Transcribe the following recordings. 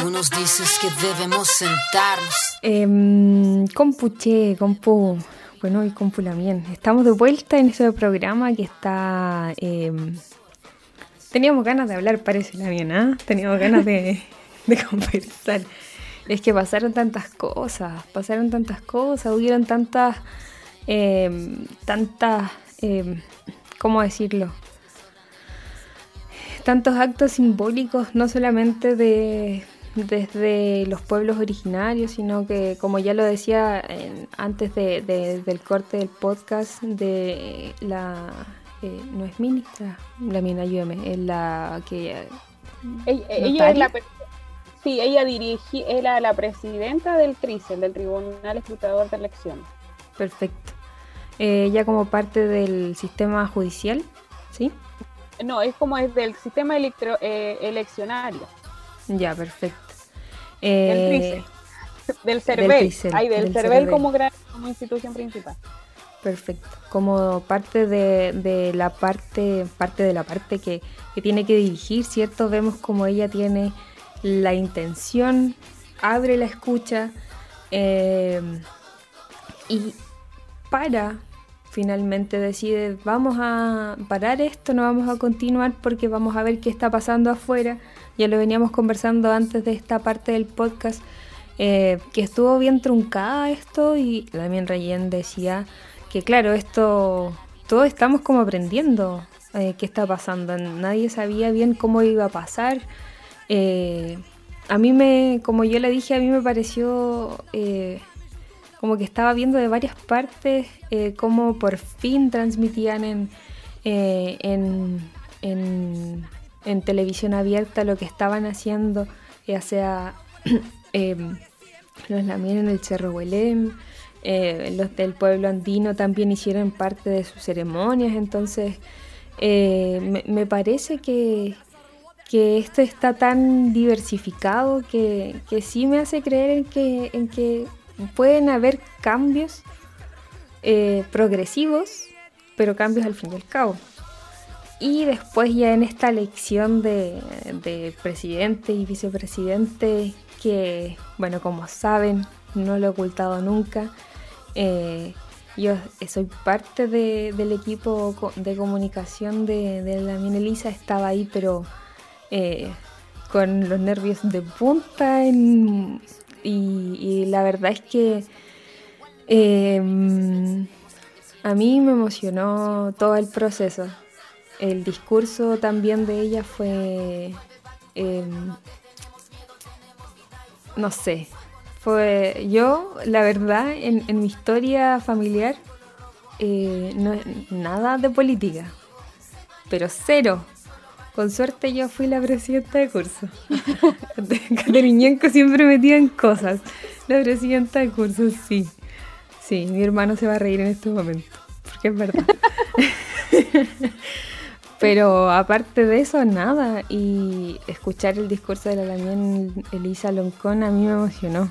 Tú nos dices que debemos sentarnos. Eh, compuche, compu. Bueno, y compu también. Estamos de vuelta en ese programa que está. Eh, teníamos ganas de hablar, parece la bien, ¿ah? Teníamos ganas de, de conversar. Es que pasaron tantas cosas, pasaron tantas cosas, hubieron tantas. Eh, tantas. ¿Cómo decirlo? Tantos actos simbólicos, no solamente de, desde los pueblos originarios, sino que, como ya lo decía en- antes de, de- del corte del podcast, de la. eh, no es ministra, la mina, ayúdame, es la que. Ella, ella es la sí, ella dirigi, era la presidenta del TRICEL, del Tribunal Escrutador de Elecciones. Perfecto. Eh, ya como parte del sistema judicial, ¿sí? No, es como es del sistema electro- eh, eleccionario, Ya, perfecto. del Eh, del CERVEL, ay, del, CERVEL como institución principal. Perfecto. Como parte de, de la parte, parte de la parte que, que tiene que dirigir, ¿cierto? Vemos como ella tiene la intención, abre la escucha eh, y para, finalmente decide, vamos a parar esto, no vamos a continuar porque vamos a ver qué está pasando afuera. Ya lo veníamos conversando antes de esta parte del podcast, eh, que estuvo bien truncada esto y también Rayen decía que claro, esto, todos estamos como aprendiendo eh, qué está pasando. Nadie sabía bien cómo iba a pasar. Eh, a mí me, como yo le dije, a mí me pareció como que estaba viendo de varias partes cómo por fin transmitían en, en, en televisión abierta lo que estaban haciendo, ya sea eh, los Lamien en el Cerro Huelén, eh, los del pueblo andino también hicieron parte de sus ceremonias, entonces eh, me, me parece que, que esto está tan diversificado que, que sí me hace creer en que, en que pueden haber cambios eh, progresivos, pero cambios al fin y al cabo. Y después ya en esta elección de, de presidente y vicepresidente, que bueno, como saben, no lo he ocultado nunca, eh, yo soy parte de- del equipo de comunicación de, de la Mina Elisa, estaba ahí, pero eh, con los nervios de punta y la verdad es que eh, a mí me emocionó todo el proceso. El discurso también de ella fue, eh, no sé, fue yo, la verdad, en, mi historia familiar, eh, no nada de política, pero cero. Con suerte yo fui la presidenta de curso. Catariñenco siempre metía en cosas. La presidenta de curso, sí. Sí, mi hermano se va a reír en este momento, porque es verdad. Pero aparte de eso, nada. Y escuchar el discurso de la Lamien Elisa Loncón a mí me emocionó.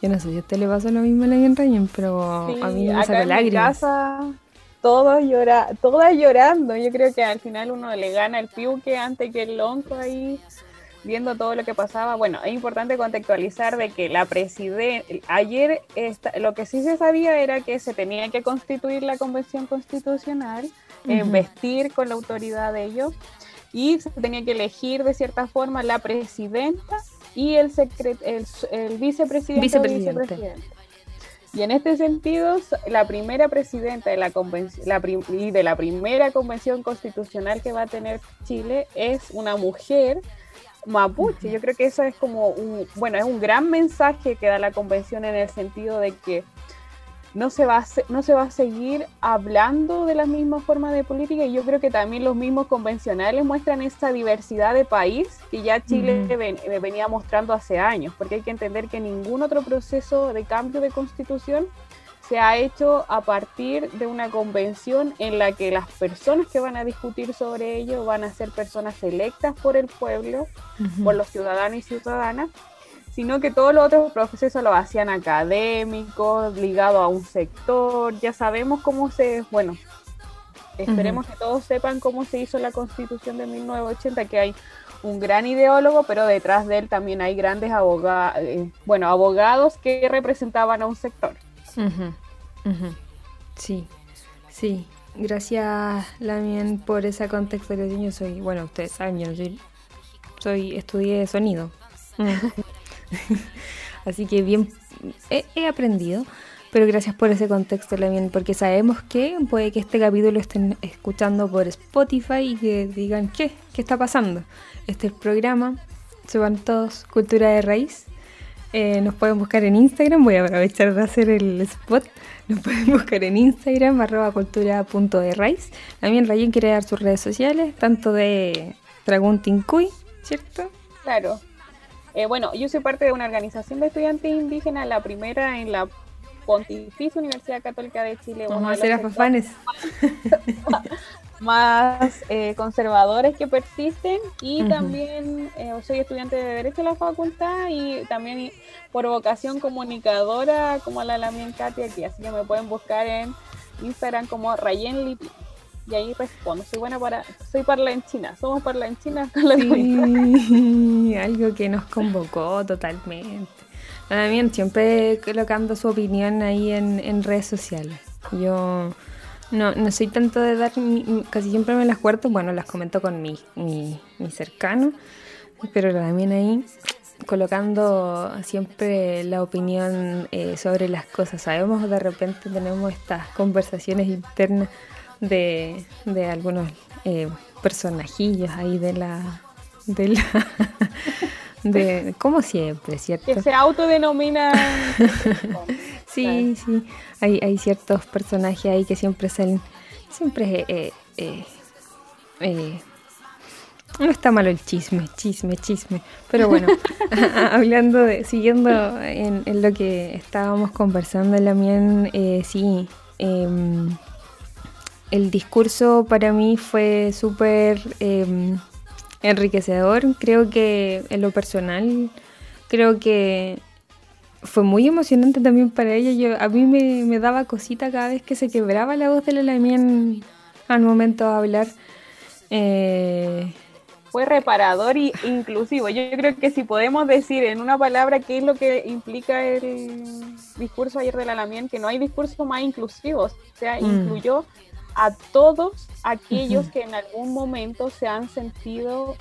Yo no sé si a usted le pasó lo mismo a la Lamien Rayen, pero Sí, a mí me sacó lágrimas. todos llora, todas llorando. Yo creo que al final uno le gana el piuque antes que el lonco ahí, viendo todo lo que pasaba. Bueno, es importante contextualizar de que la presidenta, ayer esta- lo que sí se sabía era que se tenía que constituir la convención constitucional, eh, vestir con la autoridad de ello, y se tenía que elegir de cierta forma la presidenta y el, el, el vicepresidente. o Vicepresidente. Y en este sentido, la primera presidenta de la la y de la primera convención constitucional que va a tener Chile es una mujer mapuche. Yo creo que eso es como un, bueno, es un gran mensaje que da la convención en el sentido de que no se va a, no se va a seguir hablando de la misma forma de política y yo creo que también los mismos convencionales muestran esa diversidad de país que ya Chile ven- eh, venía mostrando hace años, porque hay que entender que ningún otro proceso de cambio de constitución se ha hecho a partir de una convención en la que las personas que van a discutir sobre ello van a ser personas electas por el pueblo por los ciudadanos y ciudadanas, sino que todos los otros procesos lo hacían académicos, ligados a un sector, ya sabemos cómo se, bueno, esperemos que todos sepan cómo se hizo la constitución de 1980, que hay un gran ideólogo, pero detrás de él también hay grandes abogados, eh, bueno, abogados que representaban a un sector. Sí, sí. Gracias, Lamien, por esa contextualización. Yo soy, bueno, ustedes saben, yo soy, soy estudié sonido. Así que bien, he, aprendido. Pero gracias por ese contexto, Lamien, porque sabemos que puede que este capítulo estén escuchando por Spotify y que digan, ¿qué? ¿Qué está pasando? Este es el programa, van todos, Cultura de Raíz. Eh, nos pueden buscar en Instagram, voy a aprovechar de hacer el spot. Nos pueden buscar en Instagram, arroba cultura.de También Rayen quiere dar sus redes sociales, tanto de Dragón Tincuy, ¿cierto? Claro. Eh, bueno, yo soy parte de una organización de estudiantes indígenas, la primera en la Pontificia Universidad Católica de Chile. Vamos a hacer afafanes. más eh, conservadores que persisten y también eh, soy estudiante de Derecho en la facultad y también por vocación comunicadora como la Lamien Katy aquí, así que me pueden buscar en Instagram como Rayen Lipi y ahí respondo, soy buena para, soy parla en China, somos parla en China con la sí, algo que nos convocó totalmente. Lamien siempre colocando su opinión ahí en, en redes sociales. Yo no, no soy tanto de dar, casi siempre me las cuarto, bueno, las comento con mi, mi, cercano, pero también ahí colocando siempre la opinión eh, sobre las cosas. Sabemos de repente tenemos estas conversaciones internas de, de algunos eh, personajillos ahí de la... De la de, como siempre, ¿cierto? Que se autodenominan Sí, sí. Hay, hay ciertos personajes ahí que siempre salen. Siempre. Eh, eh, eh, no está malo el chisme, chisme, chisme. Pero bueno, hablando de. Siguiendo en, lo que estábamos conversando, Lamien, eh, sí. El discurso para mí fue súper em, enriquecedor. Creo que en lo personal, creo que fue muy emocionante también para ella. Yo, a mí me, daba cosita cada vez que se quebraba la voz de la Lamien al momento de hablar. Eh, fue reparador y inclusivo. Yo creo que si podemos decir en una palabra qué es lo que implica el discurso ayer de la Lamien, que no hay discurso más inclusivo. O sea, mm. incluyó a todos aquellos que en algún momento se han sentido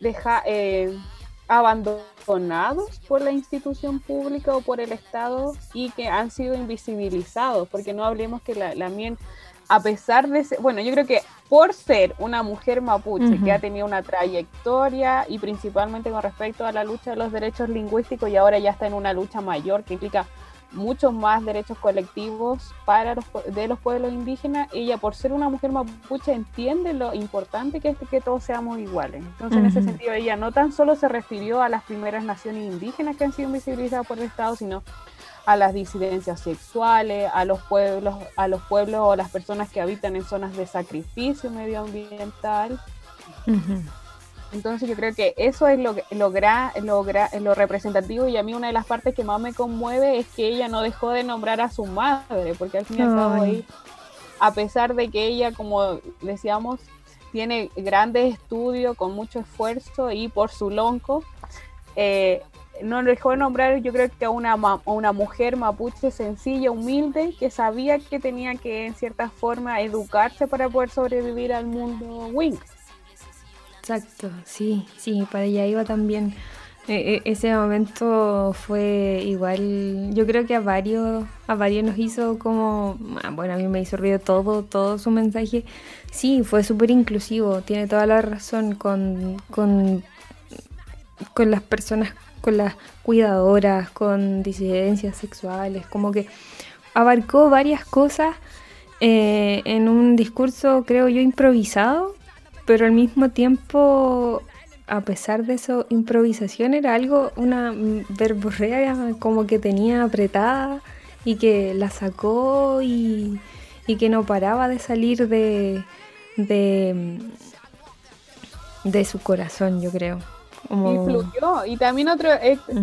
deja, eh, abandonados por la institución pública o por el Estado y que han sido invisibilizados, porque no hablemos que la, la MIEN, a pesar de ser, bueno, yo creo que por ser una mujer mapuche que ha tenido una trayectoria y principalmente con respecto a la lucha de los derechos lingüísticos y ahora ya está en una lucha mayor que implica muchos más derechos colectivos para los, de los pueblos indígenas, ella por ser una mujer mapuche entiende lo importante que es que todos seamos iguales. Entonces, en ese sentido, ella no tan solo se refirió a las primeras naciones indígenas que han sido invisibilizadas por el Estado, sino a las disidencias sexuales, a los pueblos, a los pueblos o las personas que habitan en zonas de sacrificio medioambiental. Entonces yo creo que eso es lo, lo, lo, representativo y a mí una de las partes que más me conmueve es que ella no dejó de nombrar a su madre, porque al fin y al cabo ahí, a pesar de que ella, como decíamos, tiene grandes estudios con mucho esfuerzo y por su lonco, eh, no dejó de nombrar yo creo que a una, una mujer mapuche sencilla, humilde, que sabía que tenía que en cierta forma educarse para poder sobrevivir al mundo Wink. Exacto, sí, sí, para allá iba también. E, e, ese momento fue igual, yo creo que a varios, a varios nos hizo como, ah, bueno, a mí me hizo ruido todo, todo su mensaje. Sí, fue súper inclusivo, tiene toda la razón con, con, con las personas, con las cuidadoras, con disidencias sexuales, como que abarcó varias cosas eh, en un discurso, creo yo, improvisado, pero al mismo tiempo, a pesar de eso, improvisación era algo, una verborrea como que tenía apretada y que la sacó y, que no paraba de salir de, de, de su corazón, yo creo. Y fluyó. Y también otro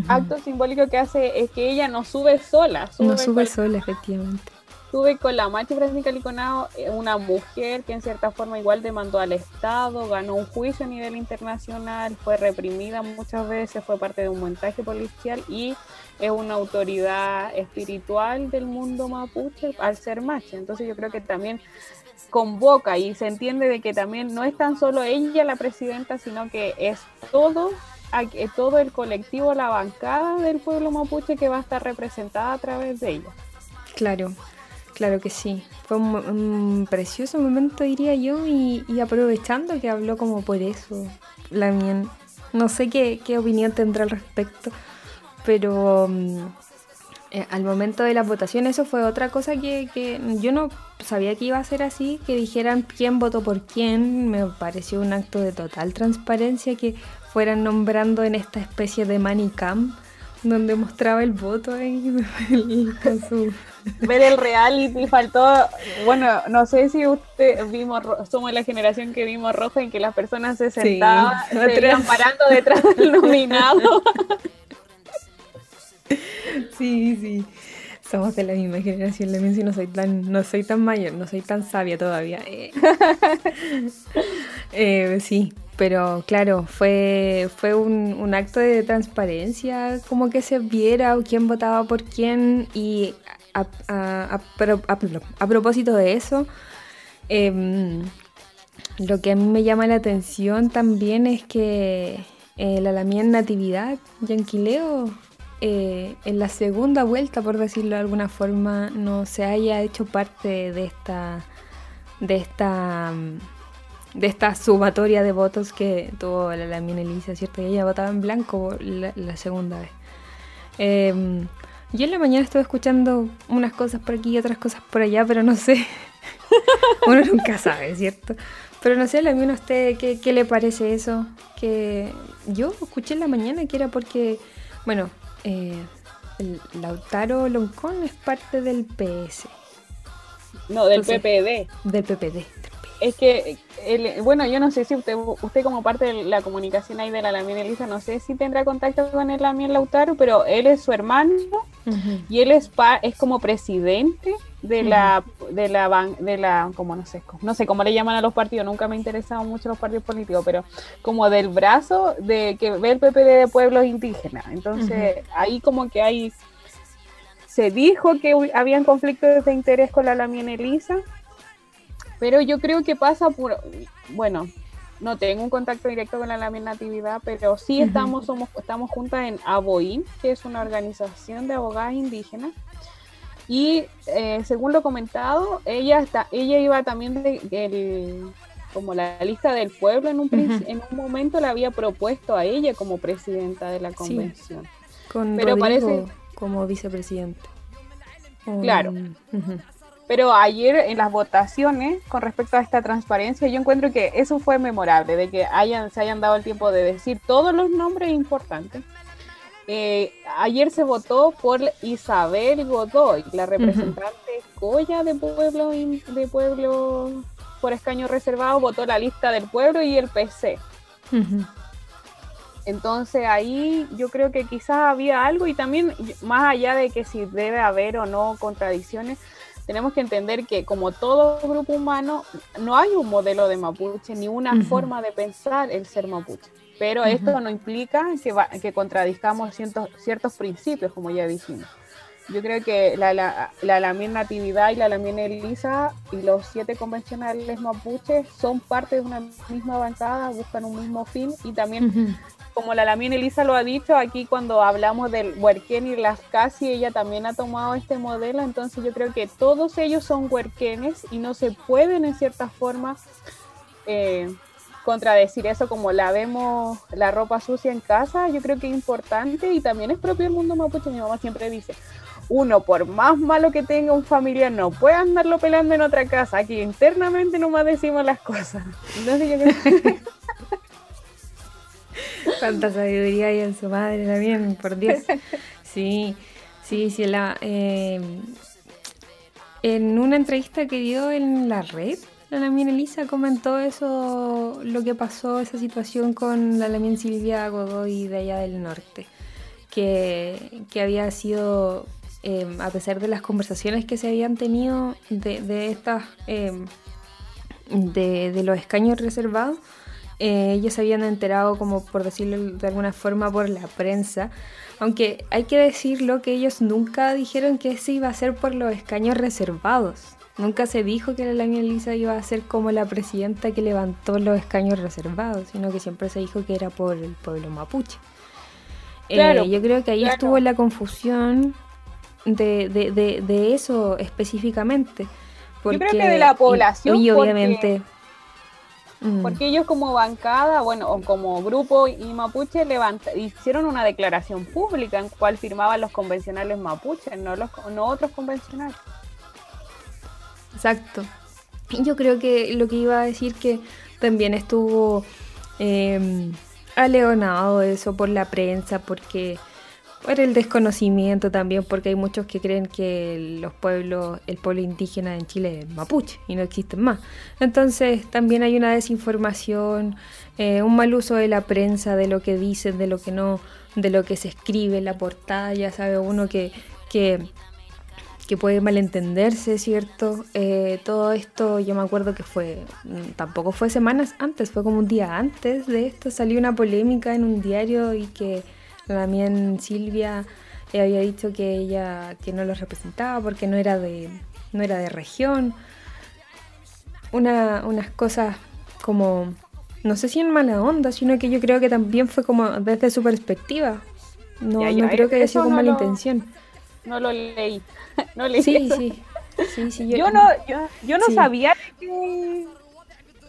acto simbólico que hace es que ella no sube sola. no sube sola, efectivamente estuve con la Machi Francisca Liconao, eh, una mujer que en cierta forma igual demandó al Estado, ganó un juicio a nivel internacional, fue reprimida muchas veces, fue parte de un montaje policial y es una autoridad espiritual del mundo mapuche al ser macha. Entonces yo creo que también convoca y se entiende de que también no es tan solo ella la presidenta, sino que es todo todo el colectivo, la bancada del pueblo mapuche que va a estar representada a través de ella. Claro, claro que sí. Fue un, precioso momento, diría yo, y, aprovechando que habló como por eso, la mía. No sé qué, opinión tendrá al respecto, pero mm, eh, al momento de la votación eso fue otra cosa que, que, yo no sabía que iba a ser así, que dijeran quién votó por quién, me pareció un acto de total transparencia que fueran nombrando en esta especie de manicam donde mostraba el voto ahí con su... Ver el reality, faltó, bueno, no sé si usted vimos, somos la generación que vimos rojo en que las personas se sentaban, se iban parando detrás del nominado. Sí, sí. Somos de la misma generación, le si no soy tan, no soy tan mayor, no soy tan sabia todavía. Eh, eh sí, pero claro, fue, fue un, acto de transparencia, como que se viera quién votaba por quién y a, a, a, propósito de eso, em, lo que a mí me llama la atención también es que eh, la Lamien Natividad, Yanquileo, eh, en la segunda vuelta, por decirlo de alguna forma, no se haya hecho parte de esta... De esta de esta sumatoria de votos que tuvo la Lamina Elisa, ¿cierto? Y ella votaba en blanco la, segunda vez. Em, yo en la mañana estuve escuchando unas cosas por aquí y otras cosas por allá, pero no sé. Uno nunca sabe, ¿cierto? Pero no sé, a mí usted, ¿qué, ¿qué, le parece eso? Que yo escuché en la mañana que era porque, bueno, eh, el Lautaro Loncón es parte del PS. No, del PPD. Del PPD, es que, bueno, yo no sé si usted, usted como parte de la comunicación ahí de la Lamien Elisa, no sé si tendrá contacto con el Lamien Lautaro, pero él es su hermano y él es, es como presidente de la, de la, de la, como no sé, no sé cómo le llaman a los partidos, nunca me han interesado mucho los partidos políticos, pero como del brazo de que ve el PPD de pueblos indígenas. Entonces, ahí como que hay, se dijo que habían conflictos de interés con la Lamien Elisa pero yo creo que pasa por, bueno, no tengo un contacto directo con la Lamien Natividad, pero sí estamos, somos, estamos juntas en ABOIN, que es una organización de abogadas indígenas. Y eh, según lo comentado, ella está, ella iba también de, como la lista del pueblo en un, en un momento la había propuesto a ella como presidenta de la convención. con pero parece como vicepresidente. Claro. Pero ayer en las votaciones con respecto a esta transparencia, yo encuentro que eso fue memorable, de que hayan, se hayan dado el tiempo de decir todos los nombres importantes. Eh, ayer se votó por Isabel Godoy, la representante Goya de pueblo, de pueblo por escaño reservado, votó la lista del pueblo y el PC. Entonces ahí yo creo que quizás había algo y también más allá de que si debe haber o no contradicciones, tenemos que entender que como todo grupo humano, no hay un modelo de mapuche ni una forma de pensar el ser mapuche. Pero esto no implica que, que contradizcamos ciertos, ciertos principios, como ya dijimos. Yo creo que la, la, la Lamien Natividad y la Lamien Elisa y los siete convencionales mapuches son parte de una misma bancada, buscan un mismo fin. Y también como la Lamien Elisa lo ha dicho, aquí cuando hablamos del huerquén y las casi, ella también ha tomado este modelo, entonces yo creo que todos ellos son huerquenes y no se pueden en cierta forma eh, contradecir eso como la vemos la ropa sucia en casa, yo creo que es importante y también es propio del mundo mapuche, mi mamá siempre dice, uno por más malo que tenga un familiar no puede andarlo pelando en otra casa, aquí internamente nomás decimos las cosas. Entonces yo creo. Cuánta sabiduría hay en su madre también, por Dios. Sí, sí, sí. La, eh, en una entrevista que dio en la red, la Lamien Elisa comentó eso, lo que pasó, esa situación con la Lamien Silvia Godoy de allá del norte, que, que había sido em, a pesar de las conversaciones que se habían tenido de, de estas em, de, de, los escaños reservados, eh, ellos se habían enterado, como por decirlo de alguna forma, por la prensa. Aunque hay que decirlo que ellos nunca dijeron que ese iba a ser por los escaños reservados. Nunca se dijo que la Elisa iba a ser como la presidenta que levantó los escaños reservados, sino que siempre se dijo que era por el pueblo mapuche. Eh, yo creo que ahí estuvo la confusión de, de, de, eso específicamente. Porque, yo creo que de la población. Y, obviamente. Mm. Porque, ellos como bancada, bueno, o como grupo y mapuche hicieron una declaración pública en cual firmaban los convencionales mapuches, no, los, no otros convencionales. Exacto. Y yo creo que lo que iba a decir que también estuvo eh, aleonado eso por la prensa, porque por el desconocimiento también, porque hay muchos que creen que los pueblos, el pueblo indígena en Chile es mapuche y no existen más. Entonces también hay una desinformación, eh, un mal uso de la prensa, de lo que dicen, de lo que no, de lo que se escribe en la portada, ya sabe uno que, que puede malentenderse, ¿cierto? Eh, todo esto, yo me acuerdo que fue, mm, tampoco fue semanas antes, fue como un día antes de esto, salió una polémica en un diario y que también Silvia eh, había dicho que ella que no los representaba porque no era de, no era de región. Una, unas cosas como, no sé si en mala onda, sino que yo creo que también fue como desde su perspectiva. No, no creo que haya sido con mala intención no lo leí. no leí sí, sí, sí, sí, yo, no, yo, no sabía que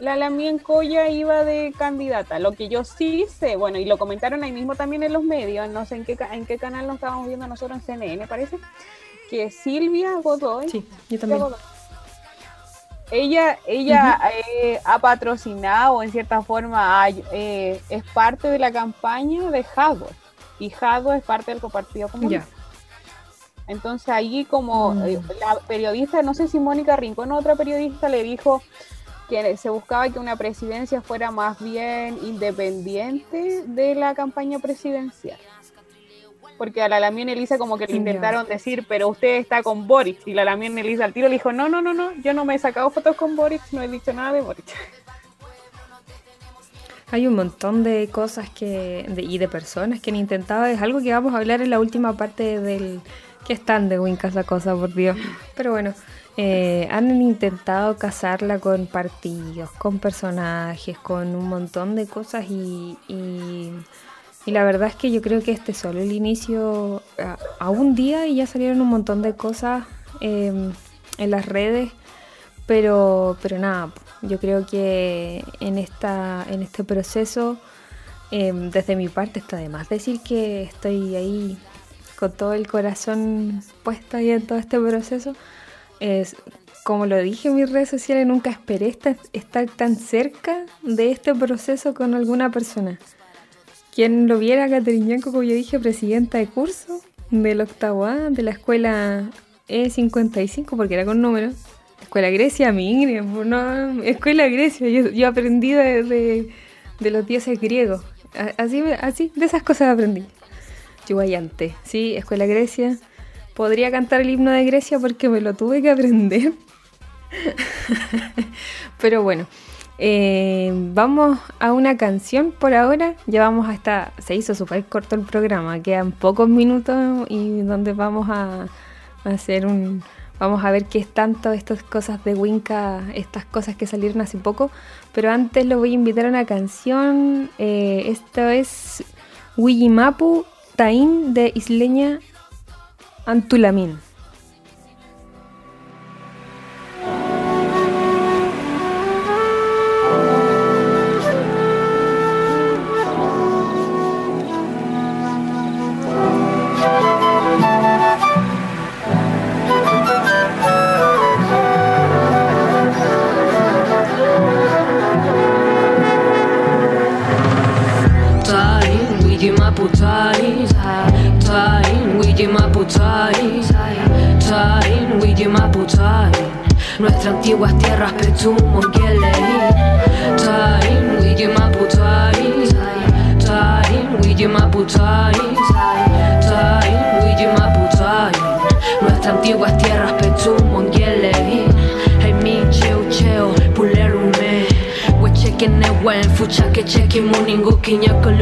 la Lamien Coya iba de candidata. Lo que yo sí sé, bueno, y lo comentaron ahí mismo también en los medios, no sé en qué, en qué canal nos estábamos viendo nosotros en CNN, parece, que Silvia Godoy. Sí, yo también. ella, ella eh, ha patrocinado en cierta forma, eh, es parte de la campaña de Jadwe. Y Jadwe es parte del compartido comunista. Entonces ahí como mm. eh, la periodista, no sé si Mónica Rincón, otra periodista le dijo que se buscaba que una presidencia fuera más bien independiente de la campaña presidencial. Porque a la Lamien Elisa como que le intentaron decir, pero usted está con Boris. Y la Lamien Elisa al tiro le dijo, no, no, no, no, yo no me he sacado fotos con Boris, no he dicho nada de Boris. Hay un montón de cosas que y de personas que han intentado, es algo que vamos a hablar en la última parte del, que están de Winca esa cosa, por Dios. Pero bueno, eh, han intentado casarla con partidos, con personajes, con un montón de cosas y, y, la verdad es que yo creo que este es solo el inicio a, un día y ya salieron un montón de cosas em, en las redes, pero, pero nada, yo creo que en, esta, en este proceso... Em, desde mi parte está de más decir que estoy ahí con todo el corazón puesto ahí en todo este proceso. Es, como lo dije en mis redes sociales, nunca esperé estar, tan cerca de este proceso con alguna persona. Quien lo viera, Catherine como yo dije, presidenta de curso del octavo A de la escuela E55, porque era con números. Escuela Grecia, mi pues no, Escuela Grecia, yo, yo aprendí de, los dioses griegos. Así, así, de esas cosas aprendí. Chihuayante, sí, Escuela Grecia. Podría cantar el himno de Grecia porque me lo tuve que aprender. Pero bueno, eh, vamos a una canción por ahora. Ya vamos hasta. Se hizo súper corto el programa, quedan pocos minutos y donde vamos a, hacer un. Vamos a ver qué es tanto estas cosas de Winca, estas cosas que salieron hace poco. Pero antes lo voy a invitar a una canción. Eh, esto es Wijimapu Taín de Isleña Antulamín.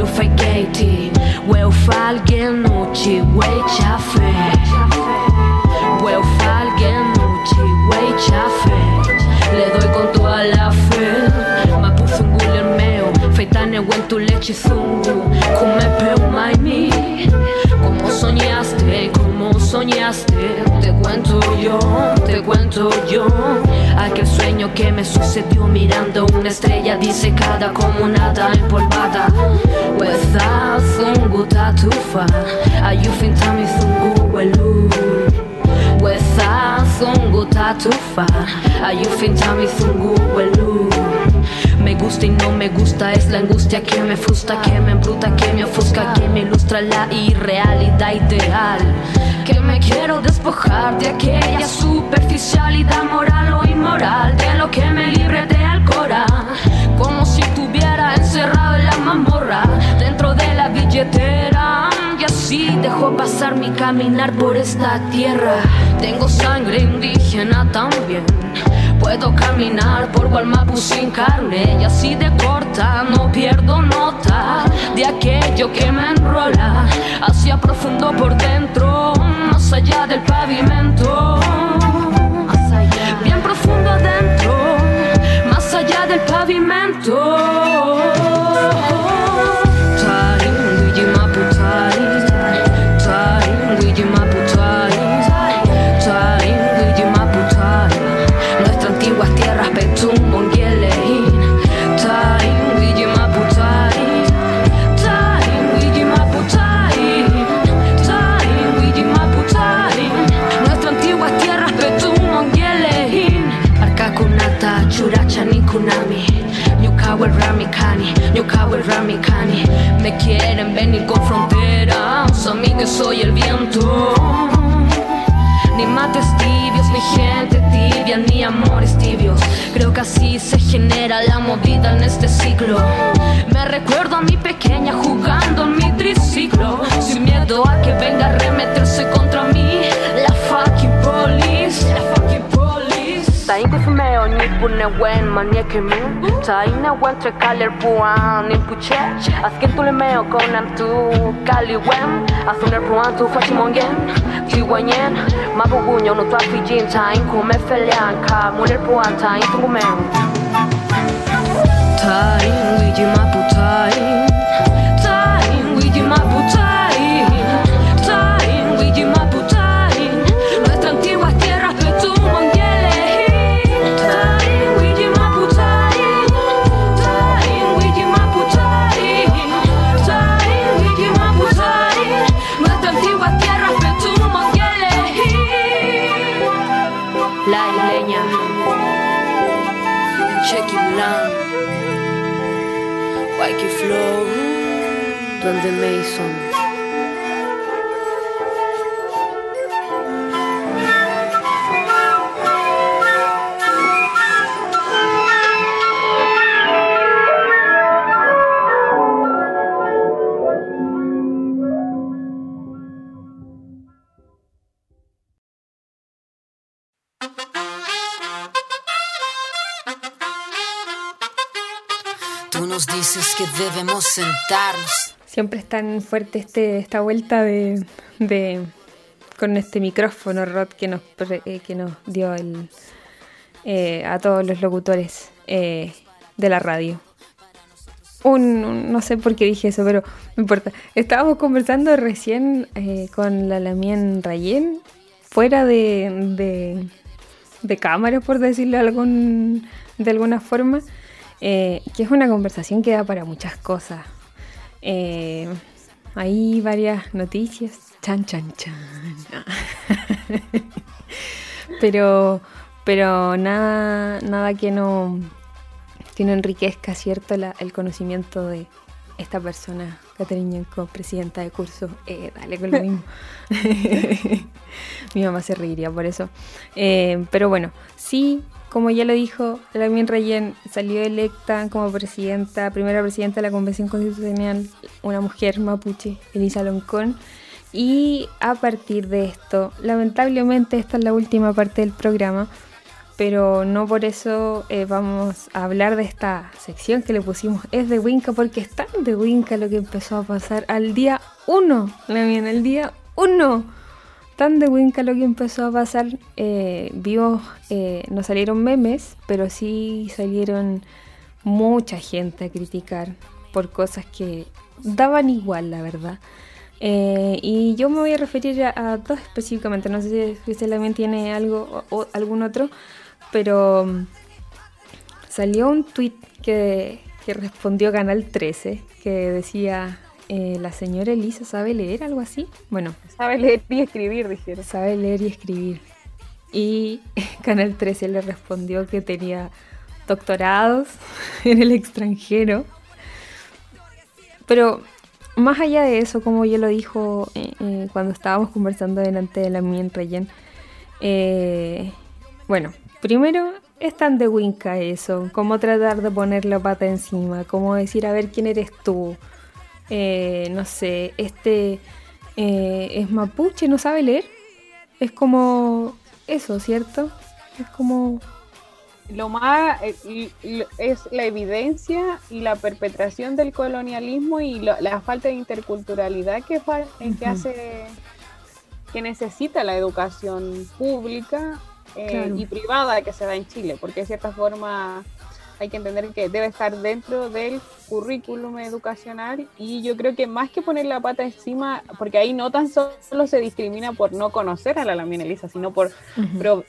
fake Aquel sueño que me sucedió mirando una estrella disecada como nada empolvada Weza zungu tatufa Ayufintami zungu welu. Weza zungu tatufa Ayufintami zungu welu me gusta y no me gusta, es la angustia que me frustra, que me embruta, que me ofusca, que me ilustra la irrealidad ideal. Que me quiero despojar de aquella superficialidad moral o inmoral, de lo que me libre de alcora, como si estuviera encerrado en la mazmorra, dentro de la billetera. Y así dejo pasar mi caminar por esta tierra. Tengo sangre indígena también. Puedo caminar por Gualmapu sin carne y así de corta no pierdo nota de aquello que me enrola hacia profundo por dentro, más allá del pavimento. Bien profundo adentro, más allá del pavimento. Nyukawa, Ramikani. Me quieren venir con fronteras. Amigos, soy el viento. Ni mates tibios, ni gente tibia, ni amores tibios. Creo que así se genera la movida en este siglo. Me recuerdo a mi pequeña jugando en mi triciclo. Sin miedo a que venga a remeterse contra bune wen manie ke mu ta ina wen tre kaler puan in puche. Asken tu le meo con tu kali wen asuner puan tu fa chimongen ti wanyen ma buguño no tu afijin ta in come felian ka muler puan ta in tu gumen ta in wi ji ma putai ta in debemos sentarnos. Siempre es tan fuerte este, esta vuelta de, de- con este micrófono Rod que nos, eh, que nos dio el, eh, a todos los locutores eh, de la radio. Un, no sé por qué dije eso, pero no importa. Estábamos conversando recién eh, con la Lamien Rayen, fuera de, de, de cámara, por decirlo de, algún, de alguna forma, eh, que es una conversación que da para muchas cosas. Eh, hay varias noticias. Chan, chan, chan. pero, pero nada, nada que no, que enriquezca, ¿cierto? La- el conocimiento de esta persona, Caterina Ñanco, presidenta de curso. Eh, dale con lo mismo. Mi mamá se reiría por eso. Pero bueno, sí, como ya lo dijo, Lamien Rayen salió electa como presidenta, primera presidenta de la Convención Constitucional, una mujer mapuche, Elisa Loncón. Y a partir de esto, lamentablemente esta es la última parte del programa, pero no por eso eh, vamos a hablar de esta sección que le pusimos es de Winca, porque es tan de Winca lo que empezó a pasar al día 1, la mía, el día 1. Tan de Winca lo que empezó a pasar, eh, eh, no salieron memes, pero sí salieron mucha gente a criticar por cosas que daban igual, la verdad. Eh, y yo me voy a referir a, dos específicamente, no sé si usted también tiene algo o, algún otro, pero mm, salió un tweet que, respondió Canal 13 que decía, eh, la señora Elisa sabe leer, algo así. Bueno. Sabe leer y escribir, dijeron. Sabe leer y escribir. Y Canal 13 le respondió que tenía doctorados en el extranjero. Pero más allá de eso, como ya lo dijo eh, eh, cuando estábamos conversando delante de la Mien Rayen, eh, bueno, primero es tan de Winca eso, cómo tratar de poner la pata encima, cómo decir a ver quién eres tú, no sé, este es mapuche, no sabe leer, es como eso, ¿cierto? Es como lo más eh, es la evidencia y la perpetración del colonialismo y la falta de interculturalidad que, que hace que necesita la educación pública eh, y privada que se da en Chile, porque de cierta forma hay que entender que debe estar dentro del currículum educacional y yo creo que más que poner la pata encima, porque ahí no tan solo se discrimina por no conocer a la Lamina Elisa, sino por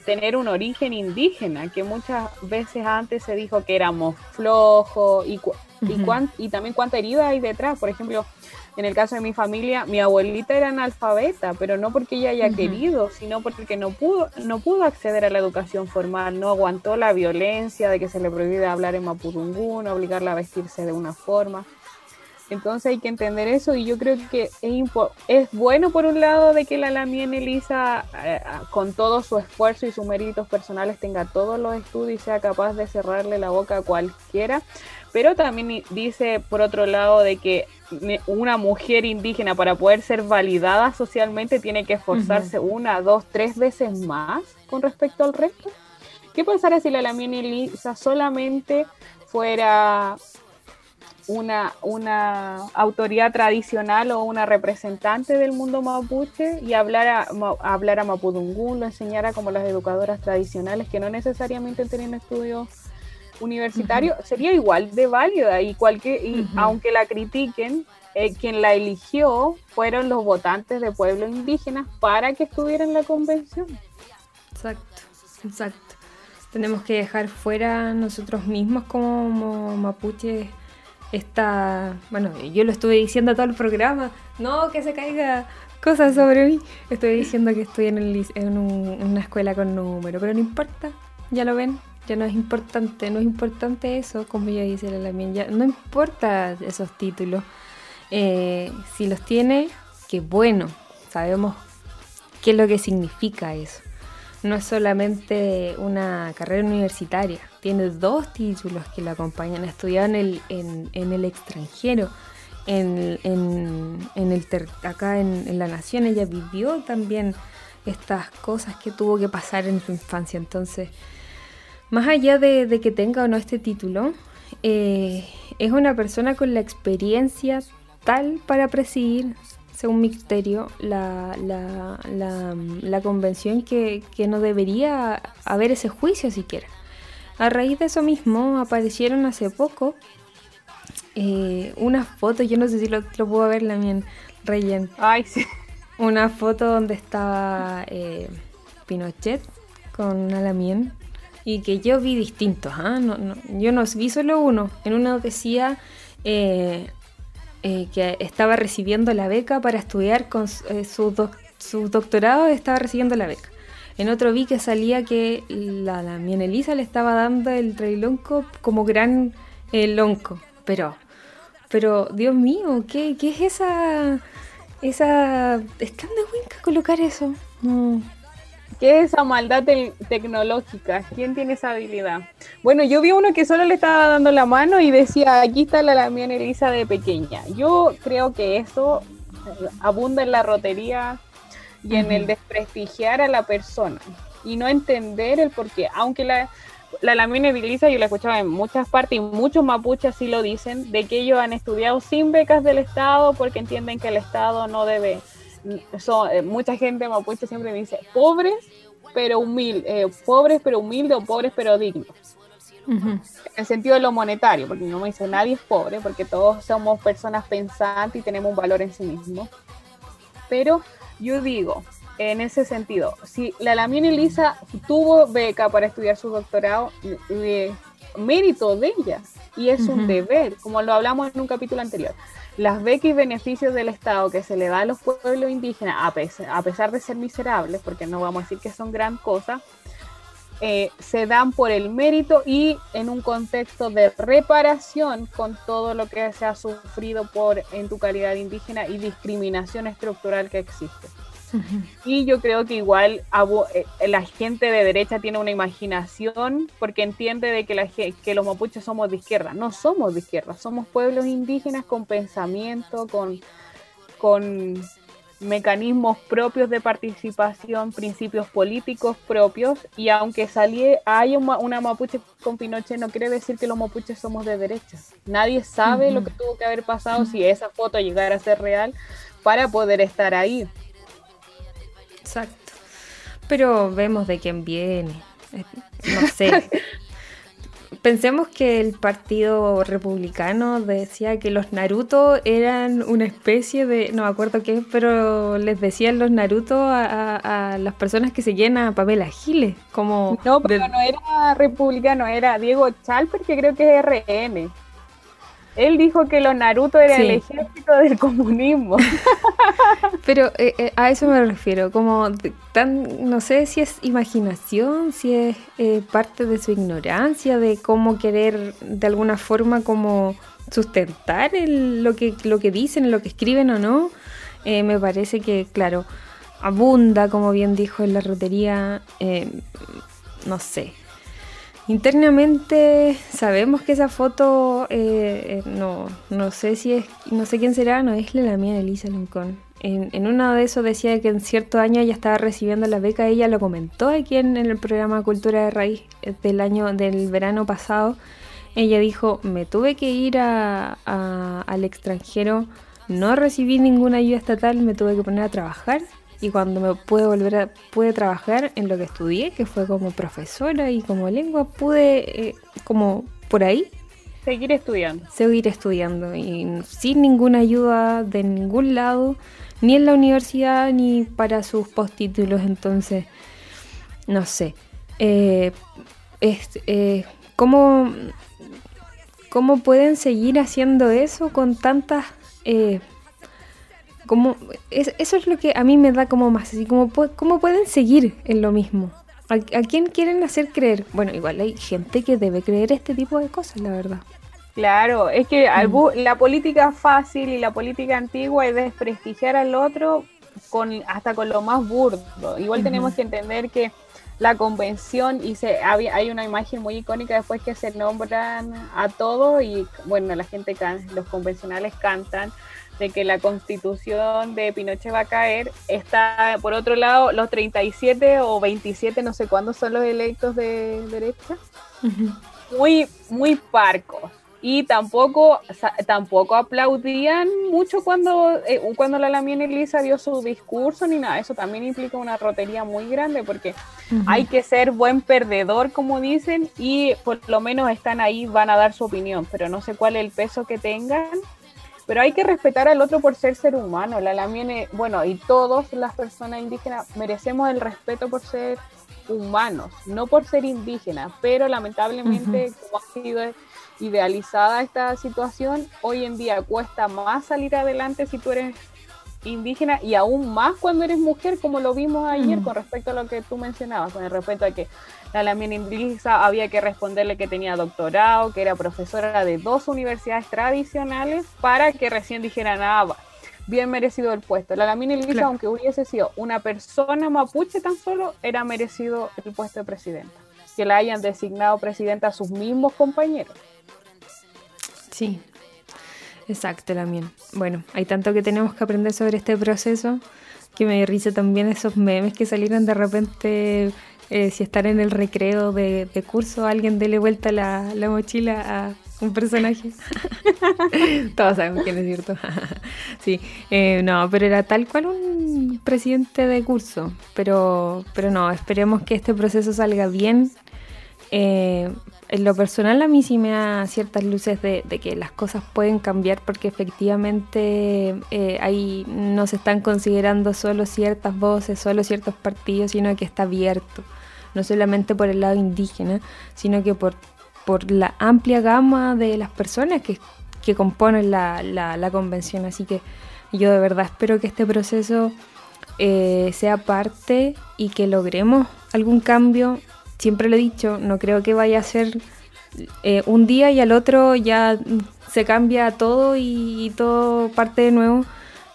tener un origen indígena, que muchas veces antes se dijo que éramos flojos y, y, y también cuánta herida hay detrás. Por ejemplo, en el caso de mi familia, mi abuelita era analfabeta, pero no porque ella haya querido, sino porque no pudo, no pudo acceder a la educación formal, no aguantó la violencia de que se le prohíbe hablar en mapudungún, obligarla a vestirse de una forma. Entonces hay que entender eso y yo creo que es, es bueno por un lado de que la Lamien Elisa, eh, con todo su esfuerzo y sus méritos personales, tenga todos los estudios y sea capaz de cerrarle la boca a cualquiera, pero también dice por otro lado de que una mujer indígena para poder ser validada socialmente tiene que esforzarse una, dos, tres veces más con respecto al resto. ¿Qué pasaría si la Lamine Elisa solamente fuera una, una autoridad tradicional o una representante del mundo mapuche y hablara, hablara mapudungún, lo enseñara como las educadoras tradicionales que no necesariamente tenían estudios universitario sería igual de válida y cualquier y aunque la critiquen eh, quien la eligió fueron los votantes de pueblos indígenas para que estuviera en la convención. Exacto exacto. Tenemos que dejar fuera nosotros mismos como mapuche esta bueno yo lo estuve diciendo todo el programa no que se caiga cosas sobre mí. Estoy diciendo que estoy en, el, en una escuela con número pero no importa ya lo ven ya no es importante, no es importante eso, como ya dice la Lamien, ya no importa esos títulos. Eh, si los tiene, qué bueno, sabemos qué es lo que significa eso. No es solamente una carrera universitaria, tiene dos títulos que la acompañan. Estudiar en el, en, el extranjero, en, en, el acá en la nación. Ella vivió también estas cosas que tuvo que pasar en su infancia. Entonces, más allá de, que tenga o no este título, eh, es una persona con la experiencia tal para presidir, según mi criterio, la, convención que, no debería haber ese juicio siquiera. A raíz de eso mismo aparecieron hace poco eh, unas fotos, yo no sé si lo, puedo ver la mía Reyen. Ay, sí. Una foto donde estaba eh, Pinochet con Alamien y que yo vi distintos. ¿ah? yo no vi solo uno. En uno decía eh, eh, que estaba recibiendo la beca para estudiar con eh, su, doctorado, estaba recibiendo la beca. En otro vi que salía que la, la le estaba dando el trailonco como gran lonco. Pero, pero, Dios mío, ¿qué, qué es esa... esa... ¿Están de winca colocar eso? No, ¿Qué es esa maldad tecnológica? ¿Quién tiene esa habilidad? Bueno, yo vi uno que solo le estaba dando la mano y decía, aquí está la Lamián Elisa de pequeña. Yo creo que eso abunda en la rotería y en el desprestigiar a la persona. y no entender el porqué. Aunque la, la Lamine Vilisa, yo la escuchaba en muchas partes y muchos mapuches sí lo dicen, de que ellos han estudiado sin becas del Estado porque entienden que el Estado no debe. Son, eh, mucha gente mapuche siempre dice pobres pero humildes, eh, pobres pero humildes o pobres pero dignos. En el sentido de lo monetario, porque no me dice nadie es pobre, porque todos somos personas pensantes y tenemos un valor en sí mismo. Pero yo digo, en ese sentido, si la Lamine Elisa tuvo beca para estudiar su doctorado, de mérito de ella, y es un deber, como lo hablamos en un capítulo anterior. Las becas y beneficios del Estado que se le da a los pueblos indígenas, a pesar, a pesar de ser miserables, porque no vamos a decir que son gran cosa, eh, se dan por el mérito y en un contexto de reparación con todo lo que se ha sufrido por en tu calidad indígena y discriminación estructural que existe. Y yo creo que igual eh, la gente de derecha tiene una imaginación porque entiende de que, la, que los mapuches somos de izquierda. No somos de izquierda, somos pueblos indígenas con pensamiento, con, con mecanismos propios de participación, principios políticos propios, y aunque salí, hay una, mapuche con Pinochet, no quiere decir que los mapuches somos de derecha. Nadie sabe lo que tuvo que haber pasado si esa foto llegara a ser real para poder estar ahí. Exacto. Pero vemos de quién viene. Eh, no sé. Pensemos que el Partido Republicano decía que los Naruto eran una especie de, no me acuerdo qué, pero les decían los Naruto a, las personas que seguían a Pamela Giles, como... No, pero no era republicano, era Diego Chalper, que creo que es RN. Él dijo que los Naruto eran el ejército del comunismo. Pero eh, eh, a eso me refiero, como tan, no sé si es imaginación, si es eh, parte de su ignorancia, de cómo querer de alguna forma como sustentar lo, que, lo que dicen, lo que escriben o no. me parece que, claro, abunda, como bien dijo en la rotería, no sé, Internamente sabemos que esa foto, eh, eh, no, no sé si es, no sé quién será, no es la mía de Elisa Lincoln. En, en, uno de esos decía que en cierto año ella estaba recibiendo la beca, ella lo comentó aquí en, el programa Cultura de Raíz eh, del año, del verano pasado. Ella dijo, me tuve que ir a, al extranjero, no recibí ninguna ayuda estatal, me tuve que poner a trabajar y cuando me pude volver a pude trabajar en lo que estudié, que fue como profesora y como lengua, pude eh, como por ahí seguir estudiando. Seguir estudiando y sin ninguna ayuda de ningún lado, ni en la universidad ni para sus postítulos, entonces no sé. Eh, eh, ¿cómo, ¿Cómo pueden seguir haciendo eso con tantas como eso es lo que a mí me da como más, así como cómo pueden seguir en lo mismo. ¿A, quién quieren hacer creer? Bueno, igual hay gente que debe creer este tipo de cosas, la verdad. Claro, es que mm. la política fácil y la política antigua es desprestigiar al otro con hasta con lo más burdo. Igual tenemos que entender que la convención y se hay una imagen muy icónica después que se nombran a todos y bueno la gente los convencionales cantan de que la constitución de Pinochet va a caer, está por otro lado los 37 o 27, no sé cuándo son los electos de derecha, muy, muy parcos. Y tampoco, tampoco aplaudían mucho cuando, eh, cuando la Lamien Elisa dio su discurso ni nada. Eso también implica una rotería muy grande porque hay que ser buen perdedor, como dicen, y por lo menos están ahí, van a dar su opinión, pero no sé cuál es el peso que tengan pero hay que respetar al otro por ser ser humano. La Lamiene, bueno, y todas las personas indígenas merecemos el respeto por ser humanos, no por ser indígenas, pero lamentablemente, como ha sido idealizada esta situación, hoy en día cuesta más salir adelante si tú eres indígena y aún más cuando eres mujer, como lo vimos ayer con respecto a lo que tú mencionabas, con el respeto a que la Lamine Indígena había que responderle que tenía doctorado, que era profesora de dos universidades tradicionales para que recién dijera nada, bien merecido el puesto. La Lamine Indígena, aunque hubiese sido una persona mapuche tan solo, era merecido el puesto de presidenta. Que la hayan designado presidenta a sus mismos compañeros. Sí, Exacto, también. Bueno, hay tanto que tenemos que aprender sobre este proceso que me risa también esos memes que salieron de repente eh, si estar en el recreo de, curso, alguien dele vuelta la, la mochila a un personaje. Todos sabemos quién es cierto. sí, eh, no, pero era tal cual un presidente de curso. Pero, pero no, esperemos que este proceso salga bien. Eh, en lo personal a mí sí me da ciertas luces de, que las cosas pueden cambiar porque efectivamente eh, ahí no se están considerando solo ciertas voces, solo ciertos partidos, sino que está abierto, no solamente por el lado indígena, sino que por, por la amplia gama de las personas que, componen la, la, convención. Así que yo de verdad espero que este proceso eh, sea parte y que logremos algún cambio siempre lo he dicho, no creo que vaya a ser eh, un día y al otro ya se cambia todo y, todo parte de nuevo.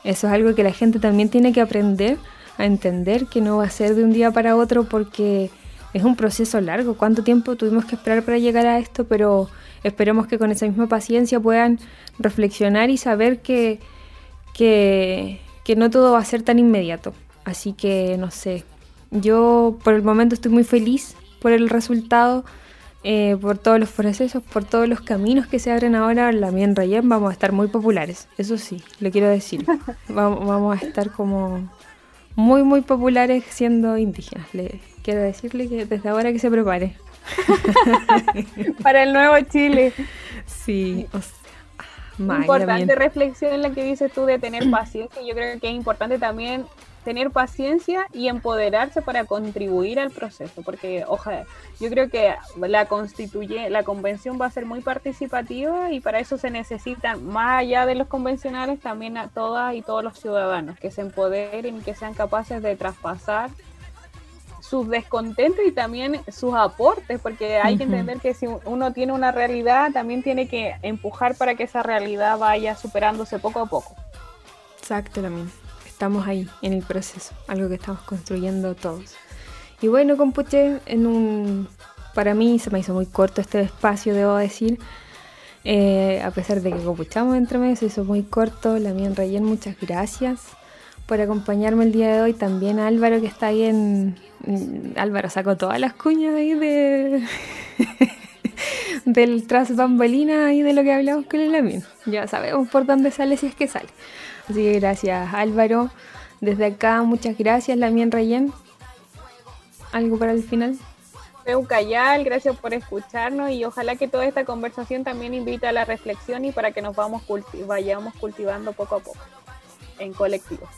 Eso es algo que la gente también tiene que aprender a entender, que no va a ser de un día para otro porque es un proceso largo. ¿Cuánto tiempo tuvimos que esperar para llegar a esto? Pero esperemos que con esa misma paciencia puedan reflexionar y saber que, que, que no todo va a ser tan inmediato. Así que no sé, yo por el momento estoy muy feliz por el resultado, eh, por todos los procesos, por todos los caminos que se abren ahora. La Mien Rayen vamos a estar muy populares, eso sí, lo quiero decir. vamos, a estar como muy, muy populares siendo indígenas. Le quiero decirle que desde ahora que se prepare. Para el nuevo Chile. Sí, o importante reflexión en la que dices tú de tener paciencia. Yo creo que es importante también tener paciencia y empoderarse para contribuir al proceso, porque ojalá, yo creo que la constituye, la convención va a ser muy participativa y para eso se necesitan, más allá de los convencionales, también a todas y todos los ciudadanos que se empoderen y que sean capaces de traspasar sus descontentos y también sus aportes, porque hay que entender que si uno tiene una realidad, también tiene que empujar para que esa realidad vaya superándose poco a poco. Exacto, también estamos ahí en el proceso, algo que estamos construyendo todos. Y bueno, compuche, en un, para mí se me hizo muy corto este espacio, debo decir, eh, a pesar de que compuchamos entre medio, se hizo muy corto. La mía en muchas gracias por acompañarme el día de hoy. También a Álvaro que está ahí en... Álvaro sacó todas las cuñas ahí de... del tras bambalina ahí de lo que hablamos con el Lamien. Ya sabemos por dónde sale si es que sale. Así que gracias Álvaro. Desde acá, muchas gracias, Lamien Rayen. ¿Algo para el final? Eucayal, gracias por escucharnos y ojalá que toda esta conversación también invite a la reflexión y para que nos vamos vayamos cultivando poco a poco en colectivo.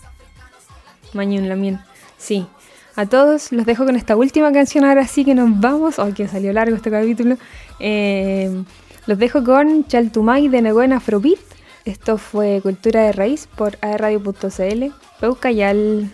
Mañun Lamien, sí. A todos los dejo con esta última canción ahora sí que nos vamos. Hoy que salió largo este capítulo. Eh, los dejo con Chaltumay de Neguen Afrobeat esto fue Cultura de Raíz por aerradio.cl. Peucayal.